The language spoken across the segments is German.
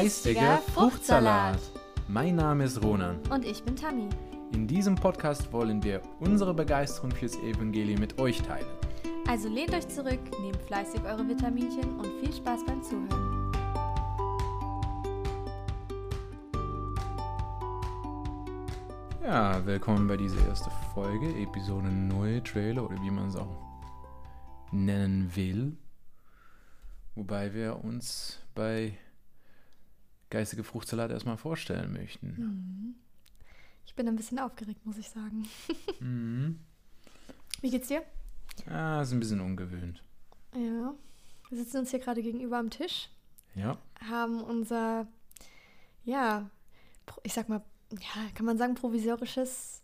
Geistiger Fruchtsalat. Mein Name ist Ronan. Und ich bin Tammy. In diesem Podcast wollen wir unsere Begeisterung fürs Evangelium mit euch teilen. Also lehnt euch zurück, nehmt fleißig eure Vitaminchen und viel Spaß beim Zuhören. Ja, willkommen bei dieser ersten Folge, Episode 0, Trailer oder wie man es auch nennen will. Wobei wir uns bei Geistige Fruchtsalat erstmal vorstellen möchten. Mhm. Ich bin ein bisschen aufgeregt, muss ich sagen. Mhm. Wie geht's dir? Ah, ist ein bisschen ungewöhnt. Ja. Wir sitzen uns hier gerade gegenüber am Tisch, Ja. haben unser, ja, ich sag mal, ja, kann man sagen, provisorisches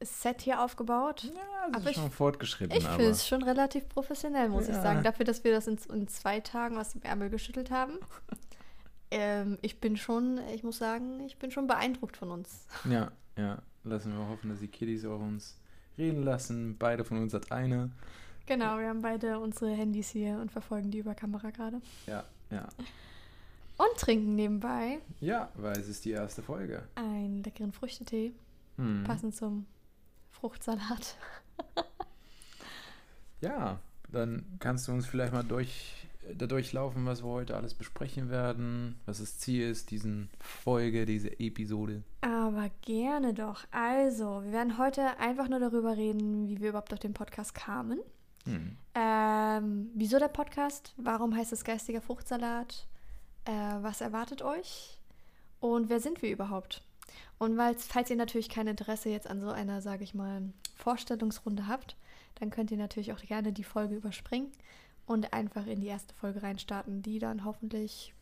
Set hier aufgebaut. Ja, das Aber ist schon ich- fortgeschritten, Ich finde es schon relativ professionell, muss ich Ja. sagen. Dafür, dass wir das in, in zwei Tagen aus dem Ärmel geschüttelt haben. ähm, ich bin schon, ich muss sagen, ich bin schon beeindruckt von uns. ja, ja. Lassen wir hoffen, dass die Kiddies auch uns reden lassen. Beide von uns hat eine. Genau, wir haben beide unsere Handys hier und verfolgen die über Kamera gerade. Ja, ja. Und trinken nebenbei Ja, weil es ist die erste Folge. einen leckeren Früchtetee, Mhm. passend zum Fruchtsalat. Ja, dann kannst du uns vielleicht mal durch, da durchlaufen, was wir heute alles besprechen werden, was das Ziel ist, diesen Folge, diese Episode. Aber gerne doch. Also, wir werden heute einfach nur darüber reden, wie wir überhaupt auf den Podcast kamen. Hm. Ähm, wieso der Podcast? Warum heißt es geistiger Fruchtsalat? Äh, was erwartet euch? Und wer sind wir überhaupt? Und falls ihr natürlich kein Interesse jetzt an so einer, sage ich mal, Vorstellungsrunde habt, dann könnt ihr natürlich auch gerne die Folge überspringen und einfach in die erste Folge reinstarten, die dann hoffentlich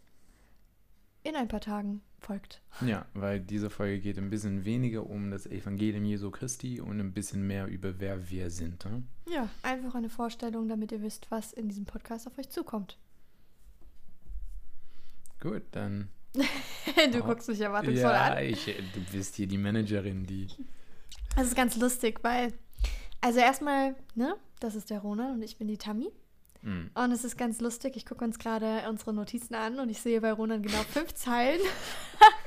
in ein paar Tagen folgt. Ja, weil diese Folge geht ein bisschen weniger um das Evangelium Jesu Christi und ein bisschen mehr über wer wir sind. Hm? Ja, einfach eine Vorstellung, damit ihr wisst, was in diesem Podcast auf euch zukommt. Gut, dann. du Oh. guckst mich erwartungsvoll Ja, an. ich, du bist hier die Managerin, die. Das ist ganz lustig, weil, also erstmal, ne, das ist der Ronan und ich bin die Tammy. Hm. Und es ist ganz lustig, ich gucke uns gerade unsere Notizen an und ich sehe bei Ronan genau fünf Zeilen.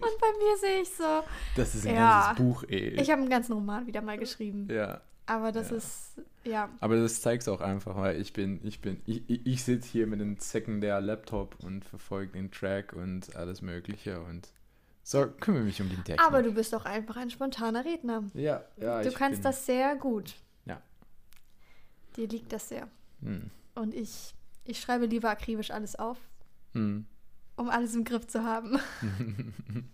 und bei mir sehe ich so, Das ist ein Ja. ganzes Buch, ey. ich habe einen ganzen Roman wieder mal geschrieben. ja. Aber das Ja. ist, ja, Aber das zeigt es auch einfach, weil ich bin, ich bin, ich, ich, ich sitze hier mit einem Secondary Laptop und verfolge den Track und alles Mögliche und so kümmere mich um den Technik. aber du bist doch einfach ein spontaner Redner. ja, ja, Du kannst das sehr gut. Ja. Dir liegt das sehr. Hm, Und ich, ich schreibe lieber akribisch alles auf, hm. um alles im Griff zu haben.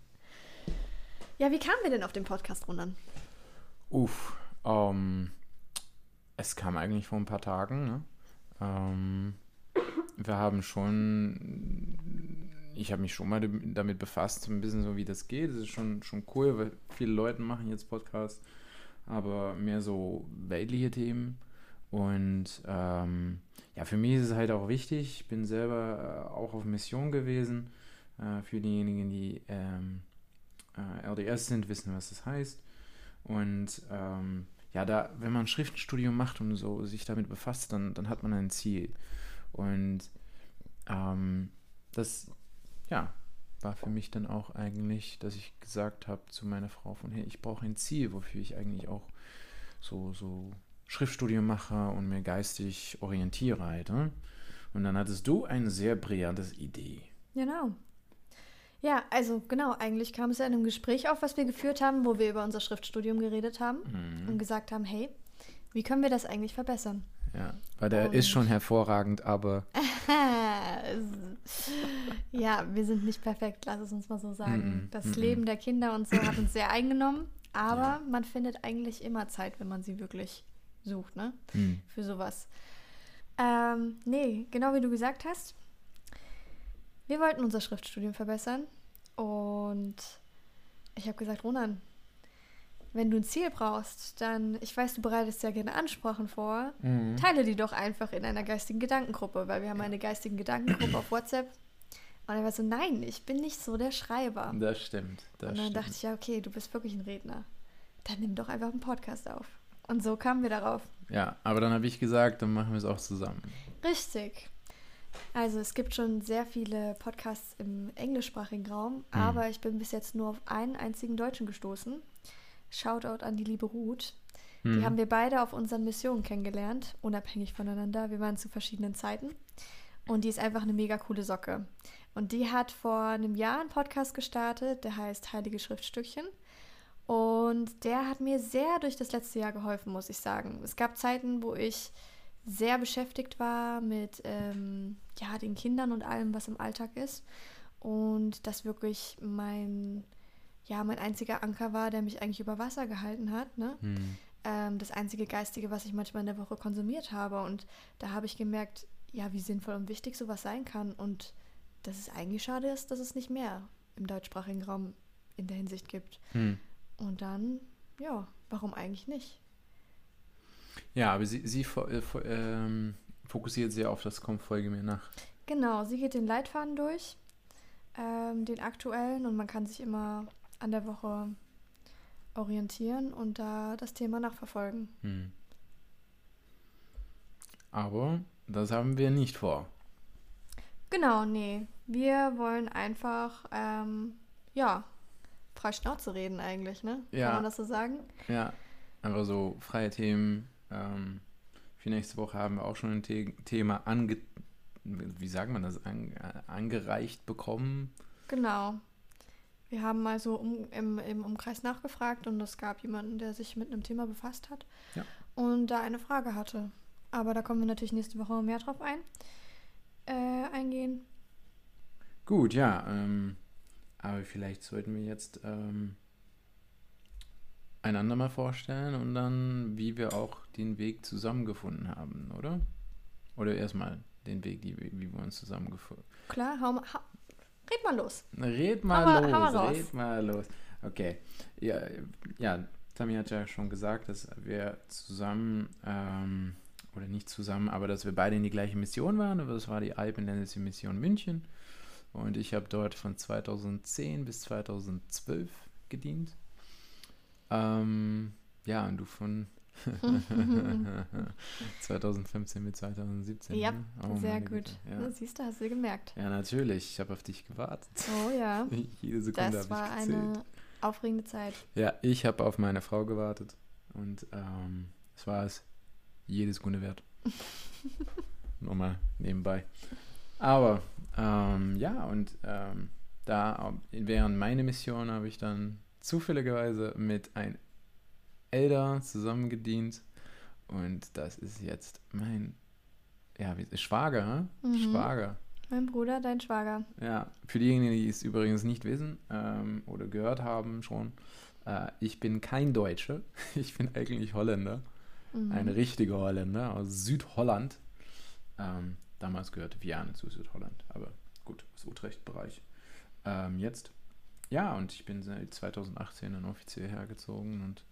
ja, wie kamen wir denn auf den Podcast, Ronan? Uff, ähm, es kam eigentlich vor ein paar Tagen, ne? Ähm, wir haben schon, ich habe mich schon mal damit befasst, so ein bisschen so wie das geht. Das ist schon, schon cool, weil viele Leute machen jetzt Podcasts, aber mehr so weltliche Themen. Und ähm, ja, für mich ist es halt auch wichtig. Ich bin selber äh, auch auf Mission gewesen. Äh, für diejenigen, die ähm, äh, LDS sind, wissen, was das heißt. Und ähm, ja, da, wenn man ein Schriftstudium macht und so sich damit befasst, dann, dann hat man ein Ziel. Und ähm, das, ja, war für mich dann auch eigentlich, dass ich gesagt habe zu meiner Frau von, hey, ich brauche ein Ziel, wofür ich eigentlich auch so, so Schriftstudium mache und mir geistig orientiere halt. Ne? Und dann hattest du eine sehr brillante Idee. Genau. Ja, also genau, eigentlich kam es ja in einem Gespräch auf, was wir geführt haben, wo wir über unser Schriftstudium geredet haben Mhm. und gesagt haben, hey, wie können wir das eigentlich verbessern? Ja, weil der Und- ist schon hervorragend, aber ja, wir sind nicht perfekt, lass es uns mal so sagen. Mhm, Das mhm. Leben der Kinder und so hat uns sehr eingenommen, aber Ja. man findet eigentlich immer Zeit, wenn man sie wirklich sucht, ne? hm, Für sowas. Ähm, nee, genau wie du gesagt hast. Wir wollten unser Schriftstudium verbessern und ich habe gesagt, Ronan, wenn du ein Ziel brauchst, dann, ich weiß, du bereitest ja gerne Ansprachen vor, Mhm. teile die doch einfach in einer geistigen Gedankengruppe, weil wir haben eine geistigen Gedankengruppe auf WhatsApp. Und er war so, nein, ich bin nicht so der Schreiber. Das stimmt. Das und dann stimmt. dachte ich, ja, okay, du bist wirklich ein Redner. Dann nimm doch einfach einen Podcast auf. Und so kamen wir darauf. Ja, aber dann habe ich gesagt, dann machen wir es auch zusammen. Richtig. Also es gibt schon sehr viele Podcasts im englischsprachigen Raum, Mhm. aber ich bin bis jetzt nur auf einen einzigen Deutschen gestoßen. Shoutout an die liebe Ruth. Die Mhm. haben wir beide auf unseren Missionen kennengelernt, unabhängig voneinander. Wir waren zu verschiedenen Zeiten. Und die ist einfach eine mega coole Socke. Und die hat vor einem Jahr einen Podcast gestartet, der heißt Heilige Schriftstückchen. Und der hat mir sehr durch das letzte Jahr geholfen, muss ich sagen. Es gab Zeiten, wo ich sehr beschäftigt war mit ähm, ja, den Kindern und allem, was im Alltag ist. Und das wirklich mein, ja, mein einziger Anker war, der mich eigentlich über Wasser gehalten hat. Ne? Hm. ähm, das einzige Geistige, was ich manchmal in der Woche konsumiert habe. Und da habe ich gemerkt, ja, wie sinnvoll und wichtig sowas sein kann. Und dass es eigentlich schade ist, dass es nicht mehr im deutschsprachigen Raum in der Hinsicht gibt. Hm. Und dann, ja, warum eigentlich nicht? Ja, aber sie, sie äh, ähm, fokussiert sehr auf das Komm, folge mir nach. Genau, sie geht den Leitfaden durch, ähm, den aktuellen, und man kann sich immer an der Woche orientieren und da das Thema nachverfolgen. Hm. Aber das haben wir nicht vor. Genau, nee. Wir wollen einfach, ähm, ja, frei Schnauze reden eigentlich, ne? Ja. Kann man das so sagen? Ja, einfach so freie Themen. Ähm, für nächste Woche haben wir auch schon ein The Thema ange wie sagt man das, an angereicht bekommen. Genau. Wir haben mal so um, im, im Umkreis nachgefragt und es gab jemanden, der sich mit einem Thema befasst hat Ja. und da eine Frage hatte. Aber da kommen wir natürlich nächste Woche mehr drauf ein, äh, eingehen. Gut, ja. Ähm, aber vielleicht sollten wir jetzt ähm, einander mal vorstellen und dann, wie wir auch den Weg zusammengefunden haben, oder? Oder erstmal den Weg, die, wie wir uns zusammengefunden Klar, hau mal, ha, red mal los. Red mal Hau los, hau red mal los. Okay. Ja, ja, Tammy hat ja schon gesagt, dass wir zusammen, ähm, oder nicht zusammen, aber dass wir beide in die gleiche Mission waren. Aber das war die Alpenländische Mission München. Und ich habe dort von 2010 bis 2012 gedient. Ähm, ja, und du von 2015 bis 2017. Ja, ne? Oh, Sehr gut. Ja. Na, siehst du, hast du gemerkt. ja, natürlich. Ich habe auf dich gewartet. Oh ja, Jede Sekunde das war eine aufregende Zeit. Ja, ich habe auf meine Frau gewartet und ähm, es war es jede Sekunde wert. Nur mal nebenbei. Aber ähm, ja, und ähm, da während meiner Mission habe ich dann zufälligerweise mit ein Elder zusammengedient und das ist jetzt mein ja, Schwager, hä? Mhm. Schwager. Mein Bruder, dein Schwager. Ja, für diejenigen, die es übrigens nicht wissen ähm, oder gehört haben schon, äh, ich bin kein Deutscher, ich bin eigentlich Holländer, Mhm. ein richtiger Holländer aus Südholland. Ähm, damals gehörte Vianen zu Südholland, aber gut, aus Utrecht-Bereich. Ähm, jetzt, ja, und ich bin seit 2018 dann offiziell hergezogen und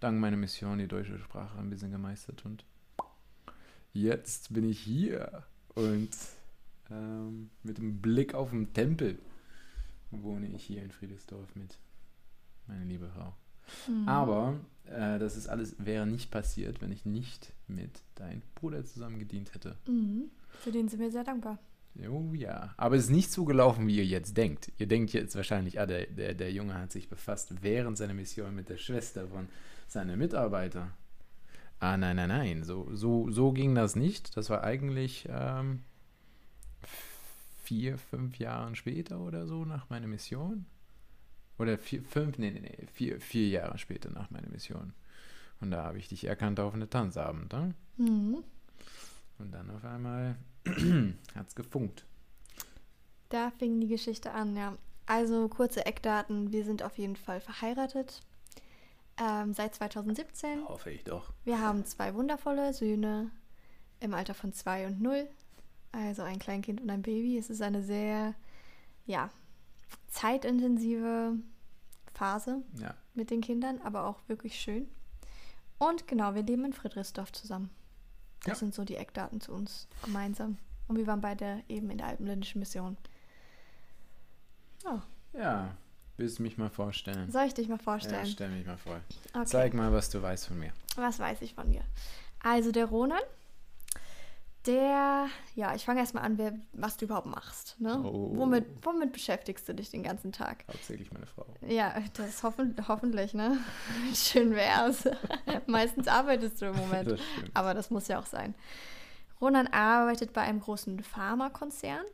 dank meiner Mission die deutsche Sprache ein bisschen gemeistert und jetzt bin ich hier und ähm, mit dem Blick auf den Tempel wohne ich hier in Friedrichsdorf mit meiner liebe Frau. Mhm. Aber äh, das ist alles wäre nicht passiert, wenn ich nicht mit deinem Bruder zusammen gedient hätte. Mhm. Für den sind wir sehr dankbar. Oh ja. Aber es ist nicht so gelaufen, wie ihr jetzt denkt. Ihr denkt jetzt wahrscheinlich, ah, der, der, der Junge hat sich befasst während seiner Mission mit der Schwester von seinem Mitarbeiter. Ah, nein, nein, nein. So, so, so ging das nicht. Das war eigentlich ähm, vier, fünf Jahre später oder so nach meiner Mission. Oder vier, fünf, nee, nee, nee, vier, vier Jahre später nach meiner Mission. Und da habe ich dich erkannt auf eine Tanzabend. Ne? Mhm. Und dann auf einmal hat es gefunkt. Da fing die Geschichte an, ja. Also kurze Eckdaten. Wir sind auf jeden Fall verheiratet. Ähm, seit 2017. Hoffe ich doch. Wir haben zwei wundervolle Söhne im Alter von zwei und null. Also ein Kleinkind und ein Baby. Es ist eine sehr, ja, zeitintensive Phase Ja. mit den Kindern, aber auch wirklich schön. Und genau, wir leben in Friedrichsdorf zusammen. Das Ja. sind so die Eckdaten zu uns gemeinsam. Und wir waren beide eben in der Alpenländischen Mission. Ja, Ja, willst du mich mal vorstellen? soll ich dich mal Ja, vorstellen? stell mich mal vor. okay. Zeig mal, was du weißt von mir. Was weiß ich von dir? Also der Ronan Der, ja, ich fange erstmal an, wer, was du überhaupt machst. Ne? Oh. Womit, womit beschäftigst du dich den ganzen Tag? Hauptsächlich meine Frau. Ja, das ist hoffen, hoffentlich, ne? Schön wär's. Meistens arbeitest du im Moment. Das. Aber das muss ja auch sein. Ronan arbeitet bei einem großen Pharmakonzern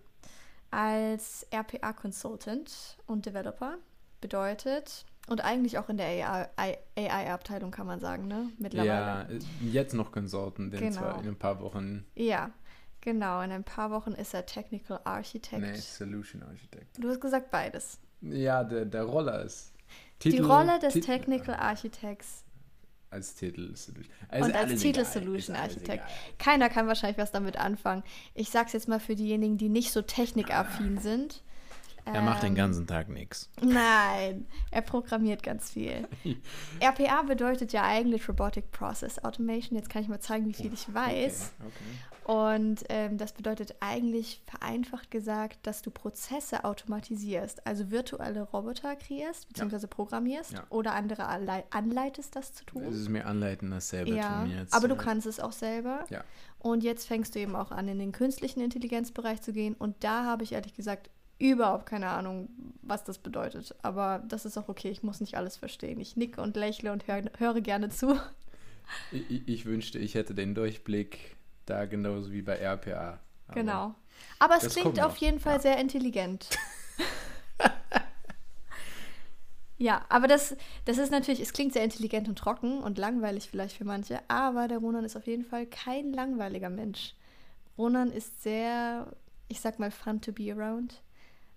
als RPA-Consultant und Developer. Bedeutet, und eigentlich auch in der AI-Abteilung kann man sagen, ne? Mittlerweile. Ja, äh, jetzt noch Consultant, denn Genau. zwar in ein paar Wochen. Ja, genau. In ein paar Wochen ist er Technical Architect. Nee, Solution Architect. Du hast gesagt beides. Ja, der, der Roller ist. Die Rolle des Tit- Technical Architects Als Titel Solution. und als Titel egal, Solution Architect. Keiner kann wahrscheinlich was damit anfangen. Ich sag's jetzt mal für diejenigen, die nicht so technikaffin sind. Er macht den Ähm, ganzen Tag nichts. Nein, er programmiert ganz viel. RPA bedeutet ja eigentlich Robotic Process Automation. Jetzt kann ich mal zeigen, wie viel ich weiß. Okay, okay. Und ähm, das bedeutet eigentlich vereinfacht gesagt, dass du Prozesse automatisierst, also virtuelle Roboter kreierst bzw. programmierst Ja. oder andere anlei anleitest, das zu tun. Es ist mir anleiten, das selber Ja, tun jetzt. aber du ja. kannst es auch selber. Ja. Und jetzt fängst du eben auch an, in den künstlichen Intelligenzbereich zu gehen. Und da habe ich ehrlich gesagt überhaupt keine Ahnung, was das bedeutet. Aber das ist auch okay, ich muss nicht alles verstehen. Ich nicke und lächle und hör, höre gerne zu. Ich, ich- wünschte, ich hätte den Durchblick da genauso wie bei RPA. Aber genau. Aber es klingt auf jeden Fall ja. sehr intelligent. ja, aber das, das ist natürlich, es klingt sehr intelligent und trocken und langweilig vielleicht für manche, aber der Ronan ist auf jeden Fall kein langweiliger Mensch. Ronan ist sehr, ich sag mal, fun to be around.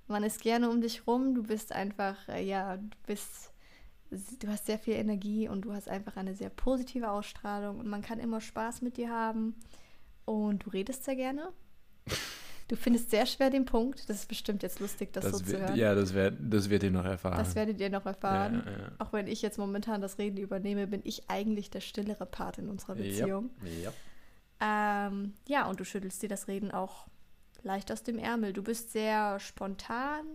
Man ist gerne um dich rum, du bist einfach, äh, ja, du bist, du hast sehr viel Energie und du hast einfach eine sehr positive Ausstrahlung und man kann immer Spaß mit dir haben und du redest sehr gerne. Du findest sehr schwer den Punkt. Das ist bestimmt jetzt lustig, das, Das so zu wird, hören. ja, das, wird, das wird ihr noch erfahren. Das werdet ihr noch erfahren. Ja, ja. Auch wenn ich jetzt momentan das Reden übernehme, bin ich eigentlich der stillere Part in unserer Beziehung. Ja, ja. Ähm, ja, und du schüttelst dir das Reden auch leicht aus dem Ärmel. Du bist sehr spontan.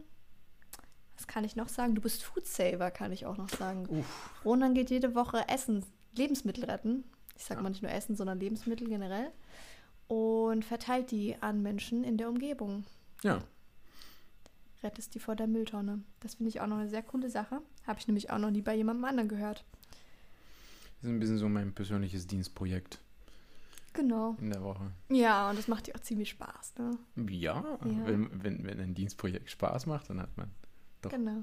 Was kann ich noch sagen? Du bist Foodsaver, kann ich auch noch sagen. Uff. Ronan geht jede Woche Essen, Lebensmittel retten. Ich sage Ja. mal nicht nur Essen, sondern Lebensmittel generell. Und verteilt die an Menschen in der Umgebung. Ja. Rettest die vor der Mülltonne. Das finde ich auch noch eine sehr coole Sache. Habe ich nämlich auch noch nie bei jemandem anderen gehört. Das ist ein bisschen so mein persönliches Dienstprojekt Genau. in der Woche. Ja, und das macht dir auch ziemlich Spaß, ne? Ja, Ja. Wenn, wenn, wenn ein Dienstprojekt Spaß macht, dann hat man. Doch. Genau.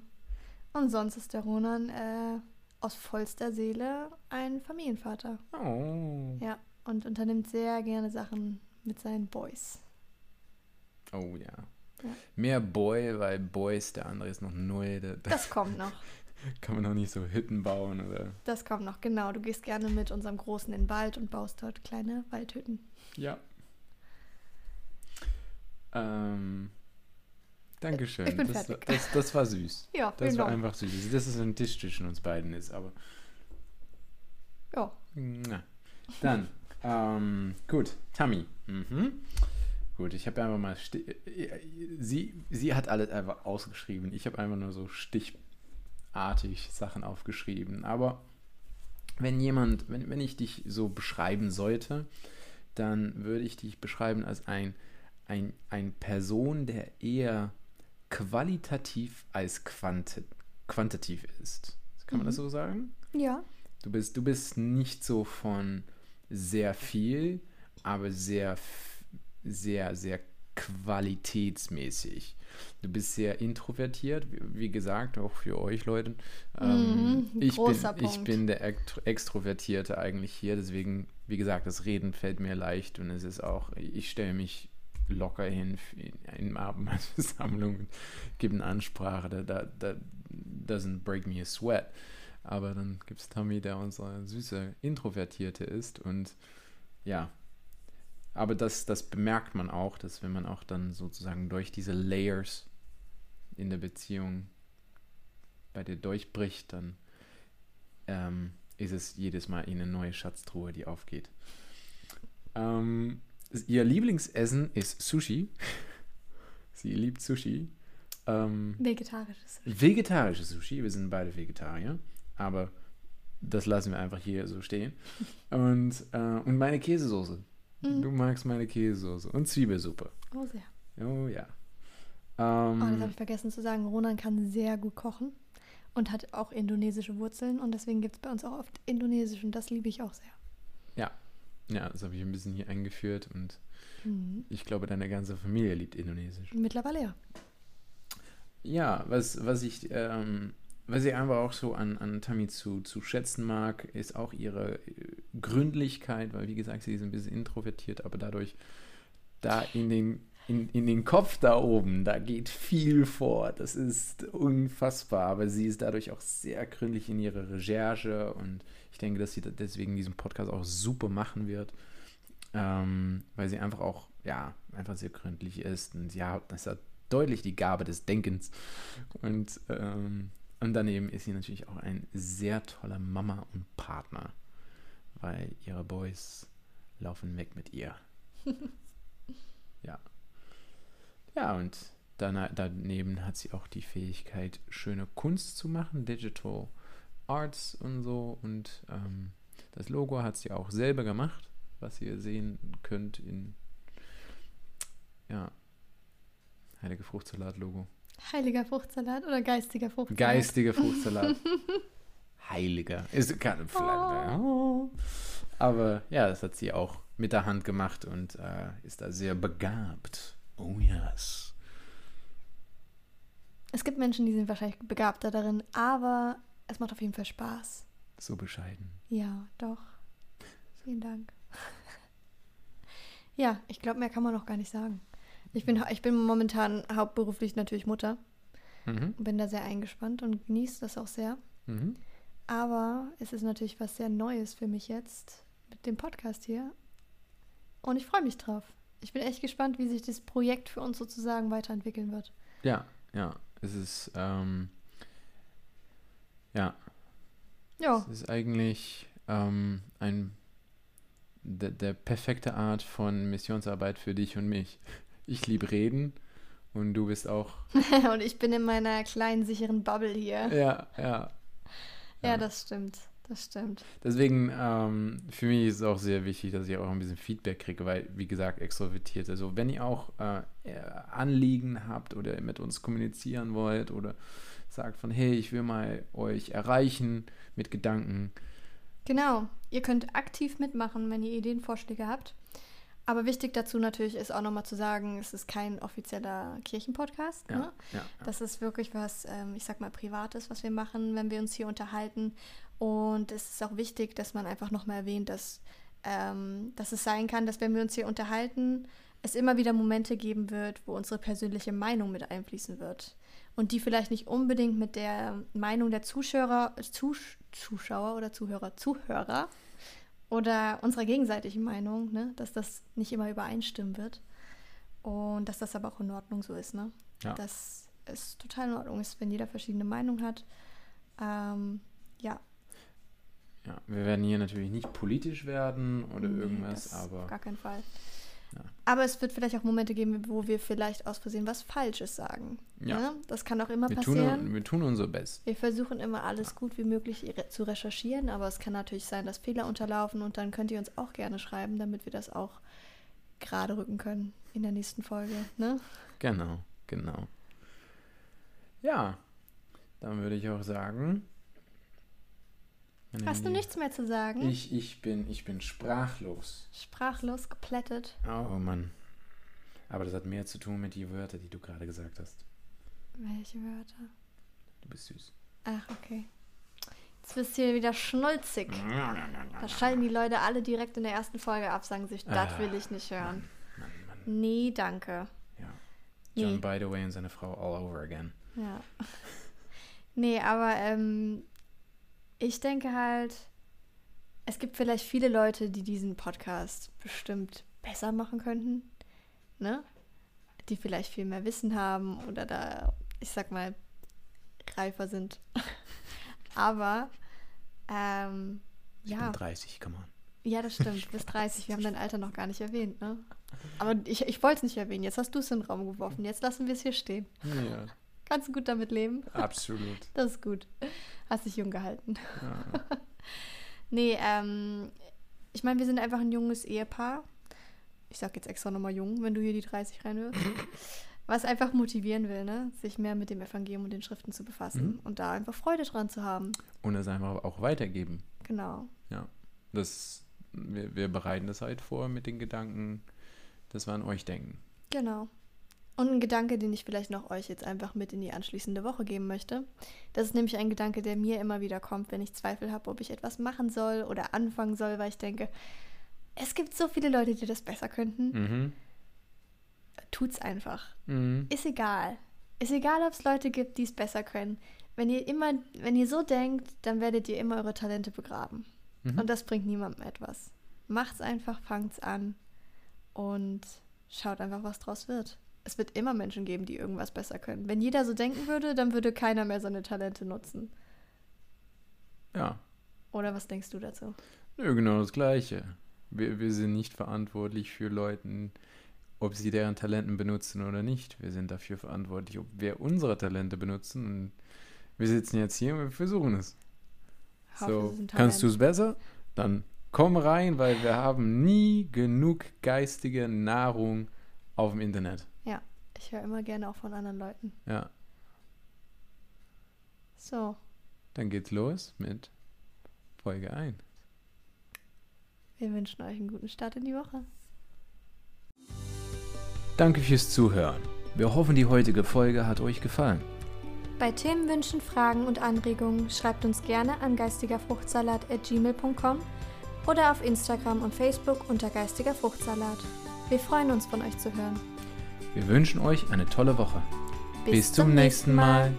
Und sonst ist der Ronan äh, aus vollster Seele ein Familienvater. Oh. Ja. Und unternimmt sehr gerne Sachen mit seinen Boys. Oh ja. Ja. Mehr Boy, weil Boys, der andere ist noch da Das kommt noch. kann man noch nicht so Hütten bauen oder. Das kommt noch, genau. Du gehst gerne mit unserem Großen in den Wald und baust dort kleine Waldhütten. Ja. Ähm. Dankeschön. Ich bin das, fertig. Das, das war süß. Ja, Das vielen war einfach süß. Dass es ein Tisch zwischen uns beiden ist, aber. Ja. Na. Dann, ähm, gut, Tammy. Mhm. Gut, ich habe einfach mal. Sti äh, sie, sie hat alles einfach ausgeschrieben. Ich habe einfach nur so stichartig Sachen aufgeschrieben. Aber wenn jemand, wenn, wenn ich dich so beschreiben sollte, dann würde ich dich beschreiben als ein, ein, ein Person, der eher qualitativ als quanti quantitativ ist. Kann man das Mhm. so sagen? Ja. Du bist, du bist nicht so von sehr viel, aber sehr, sehr, sehr qualitätsmäßig. Du bist sehr introvertiert, wie, gesagt, auch für euch Leute. Ähm, Mhm, ich, bin, großer ich Punkt. bin der Extro- Extrovertierte eigentlich hier, deswegen, wie gesagt, das Reden fällt mir leicht und es ist auch, ich stelle mich locker hin in, in Abendmahlsversammlung und gebe eine Ansprache, da, da, da doesn't break me a sweat. Aber dann gibt es Tommy, der unser süße Introvertierte ist. Und ja, aber das, das bemerkt man auch, dass wenn man auch dann sozusagen durch diese Layers in der Beziehung bei dir durchbricht, dann ähm, ist es jedes Mal eine neue Schatztruhe, die aufgeht. Ähm, ihr Lieblingsessen ist Sushi. Sie liebt Sushi. Ähm, Vegetarisches. Vegetarisches Sushi, wir sind beide Vegetarier, aber das lassen wir einfach hier so stehen. Und, äh, und meine Käsesoße. Mhm. Du magst meine Käsesoße und Zwiebelsuppe. Oh, sehr. Oh ja. Oh, das habe Ähm, ich vergessen zu sagen. Ronan kann sehr gut kochen und hat auch indonesische Wurzeln und deswegen gibt es bei uns auch oft Indonesisch und das liebe ich auch sehr. ja, das habe ich ein bisschen hier eingeführt und Mhm. ich glaube, deine ganze Familie liebt Indonesisch. Mittlerweile ja. Ja, was, was ich, ähm, was ich einfach auch so an, an Tammy zu, zu schätzen mag, ist auch ihre äh, Gründlichkeit, weil wie gesagt, sie ist ein bisschen introvertiert, aber dadurch, da in den, in, in den Kopf da oben, da geht viel vor. Das ist unfassbar, aber sie ist dadurch auch sehr gründlich in ihrer Recherche und ich denke, dass sie deswegen diesen Podcast auch super machen wird, ähm, weil sie einfach auch, ja, einfach sehr gründlich ist und sie hat, das hat deutlich die Gabe des Denkens. Und, ähm, und daneben ist sie natürlich auch ein sehr toller Mama und Partner, weil ihre Boys laufen weg mit ihr. ja. Ja, und daneben hat sie auch die Fähigkeit, schöne Kunst zu machen, Digital Arts und so. Und ähm, das Logo hat sie auch selber gemacht, was ihr sehen könnt in ja, Heilige Fruchtsalat-Logo. Heiliger Fruchtsalat oder geistiger Fruchtsalat? Geistiger Fruchtsalat. Heiliger. Ist keine oh. Aber ja, das hat sie auch mit der Hand gemacht und äh, ist da sehr begabt. Oh yes. Es gibt Menschen, die sind wahrscheinlich begabter darin, aber es macht auf jeden Fall Spaß. So bescheiden. Ja, doch. Vielen Dank. ja, ich glaube, mehr kann man noch gar nicht sagen. Ich bin, ich bin momentan hauptberuflich natürlich Mutter Mhm. und bin da sehr eingespannt und genieße das auch sehr. Mhm. Aber es ist natürlich was sehr Neues für mich jetzt mit dem Podcast hier. Und ich freue mich drauf. Ich bin echt gespannt, wie sich das Projekt für uns sozusagen weiterentwickeln wird. Ja, ja. Es ist, ähm, ja, Ja, es ist eigentlich ähm, ein der, der perfekte Art von Missionsarbeit für dich und mich. Ich liebe reden und du bist auch. und ich bin in meiner kleinen, sicheren Bubble hier. Ja, ja. Ja, das stimmt. Das stimmt. Deswegen, ähm, für mich ist es auch sehr wichtig, dass ich auch ein bisschen Feedback kriege, weil, wie gesagt, extrovertiert. Also, wenn ihr auch äh, eher Anliegen habt oder mit uns kommunizieren wollt oder sagt von, hey, ich will mal euch erreichen mit Gedanken. Genau. Ihr könnt aktiv mitmachen, wenn ihr Ideen, Vorschläge habt. Aber wichtig dazu natürlich ist auch nochmal zu sagen, es ist kein offizieller Kirchenpodcast. Ja, Ne? ja, ja. Das ist wirklich was, ähm, ich sag mal, Privates, was wir machen, wenn wir uns hier unterhalten. Und es ist auch wichtig, dass man einfach nochmal erwähnt, dass, ähm, dass es sein kann, dass wenn wir uns hier unterhalten, es immer wieder Momente geben wird, wo unsere persönliche Meinung mit einfließen wird. Und die vielleicht nicht unbedingt mit der Meinung der Zuschauer, Zus Zuschauer oder Zuhörer, Zuhörer oder unserer gegenseitigen Meinung, ne, dass das nicht immer übereinstimmen wird. Und dass das aber auch in Ordnung so ist, ne? Ja. Dass es total in Ordnung ist, wenn jeder verschiedene Meinungen hat. Ähm, ja. ja. Wir werden hier natürlich nicht politisch werden oder nee, irgendwas, das Auf aber gar keinen Fall. Ja. Aber es wird vielleicht auch Momente geben, wo wir vielleicht aus Versehen was Falsches sagen. Ja. Ne? Das kann auch immer wir passieren. tun, wir tun unser Bestes. Wir versuchen immer alles gut wie möglich zu recherchieren, aber es kann natürlich sein, dass Fehler unterlaufen und dann könnt ihr uns auch gerne schreiben, damit wir das auch gerade rücken können in der nächsten Folge. Ne? Genau, genau. Ja, dann würde ich auch sagen. Meine Hast du nichts mehr zu sagen? Ich, ich, bin, ich bin sprachlos. Sprachlos, geplättet. Oh Mann. Aber das hat mehr zu tun mit den Wörtern, die du gerade gesagt hast. Welche Wörter? Du bist süß. Ach, okay. Jetzt bist du hier wieder schnulzig. Da schalten die Leute alle direkt in der ersten Folge ab, sagen sich, das Ah, will ich nicht hören. Mann, Mann. Nee, danke. Ja. John, Nee. by the way, und seine Frau all over again. Ja. Nee, aber ähm, ich denke halt, es gibt vielleicht viele Leute, die diesen Podcast bestimmt besser machen könnten. Ne? Die vielleicht viel mehr Wissen haben oder da, ich sag mal, reifer sind. aber ähm, Ich ja. bin 30, come on. Ja, das stimmt. Bis 30. Wir haben dein Alter noch gar nicht erwähnt, ne? Aber ich, ich wollte es nicht erwähnen. Jetzt hast du es in den Raum geworfen. Jetzt lassen wir es hier stehen. Ja, Kannst du gut damit leben? absolut. Das ist gut. Hast dich jung gehalten. Ja. Nee, ähm, ich meine, wir sind einfach ein junges Ehepaar. ich sag jetzt extra nochmal jung, wenn du hier die 30 reinhörst, was einfach motivieren will, ne? sich mehr mit dem Evangelium und den Schriften zu befassen Mhm. und da einfach Freude dran zu haben. Und es einfach auch weitergeben. Genau. Das, wir, wir bereiten das halt vor mit den Gedanken, dass wir an euch denken. Genau. Und ein Gedanke, den ich vielleicht noch euch jetzt einfach mit in die anschließende Woche geben möchte. Das ist nämlich ein Gedanke, der mir immer wieder kommt, wenn ich Zweifel habe, ob ich etwas machen soll oder anfangen soll, weil ich denke, es gibt so viele Leute, die das besser könnten. Mhm. Tut's einfach. Mhm. Ist egal. Ist egal, ob es Leute gibt, die es besser können. Wenn ihr immer, wenn ihr so denkt, dann werdet ihr immer eure Talente begraben. Mhm. Und das bringt niemandem etwas. Macht's einfach, fangt's an und schaut einfach, was draus wird. Es wird immer Menschen geben, die irgendwas besser können. Wenn jeder so denken würde, dann würde keiner mehr seine Talente nutzen. Ja, Oder was denkst du dazu? Nö, genau das Gleiche. Wir, wir sind nicht verantwortlich für Leuten, ob sie deren Talenten benutzen oder nicht. Wir sind dafür verantwortlich, ob wir unsere Talente benutzen. Und wir sitzen jetzt hier und wir versuchen es. Hoffe, so, kannst du es besser? Dann komm rein, weil wir haben nie genug geistige Nahrung auf dem Internet. Ich höre immer gerne auch von anderen Leuten. Ja, So, dann geht's los mit Folge 1. wir wünschen euch einen guten Start in die Woche. Danke fürs Zuhören. Wir hoffen, die heutige Folge hat euch gefallen. Bei Themenwünschen, Fragen und Anregungen schreibt uns gerne an geistigerfruchtsalat.gmail.com oder auf Instagram und Facebook unter Geistiger Fruchtsalat. Wir freuen uns, von euch zu hören. Wir wünschen euch eine tolle Woche. Bis, zum nächsten Mal.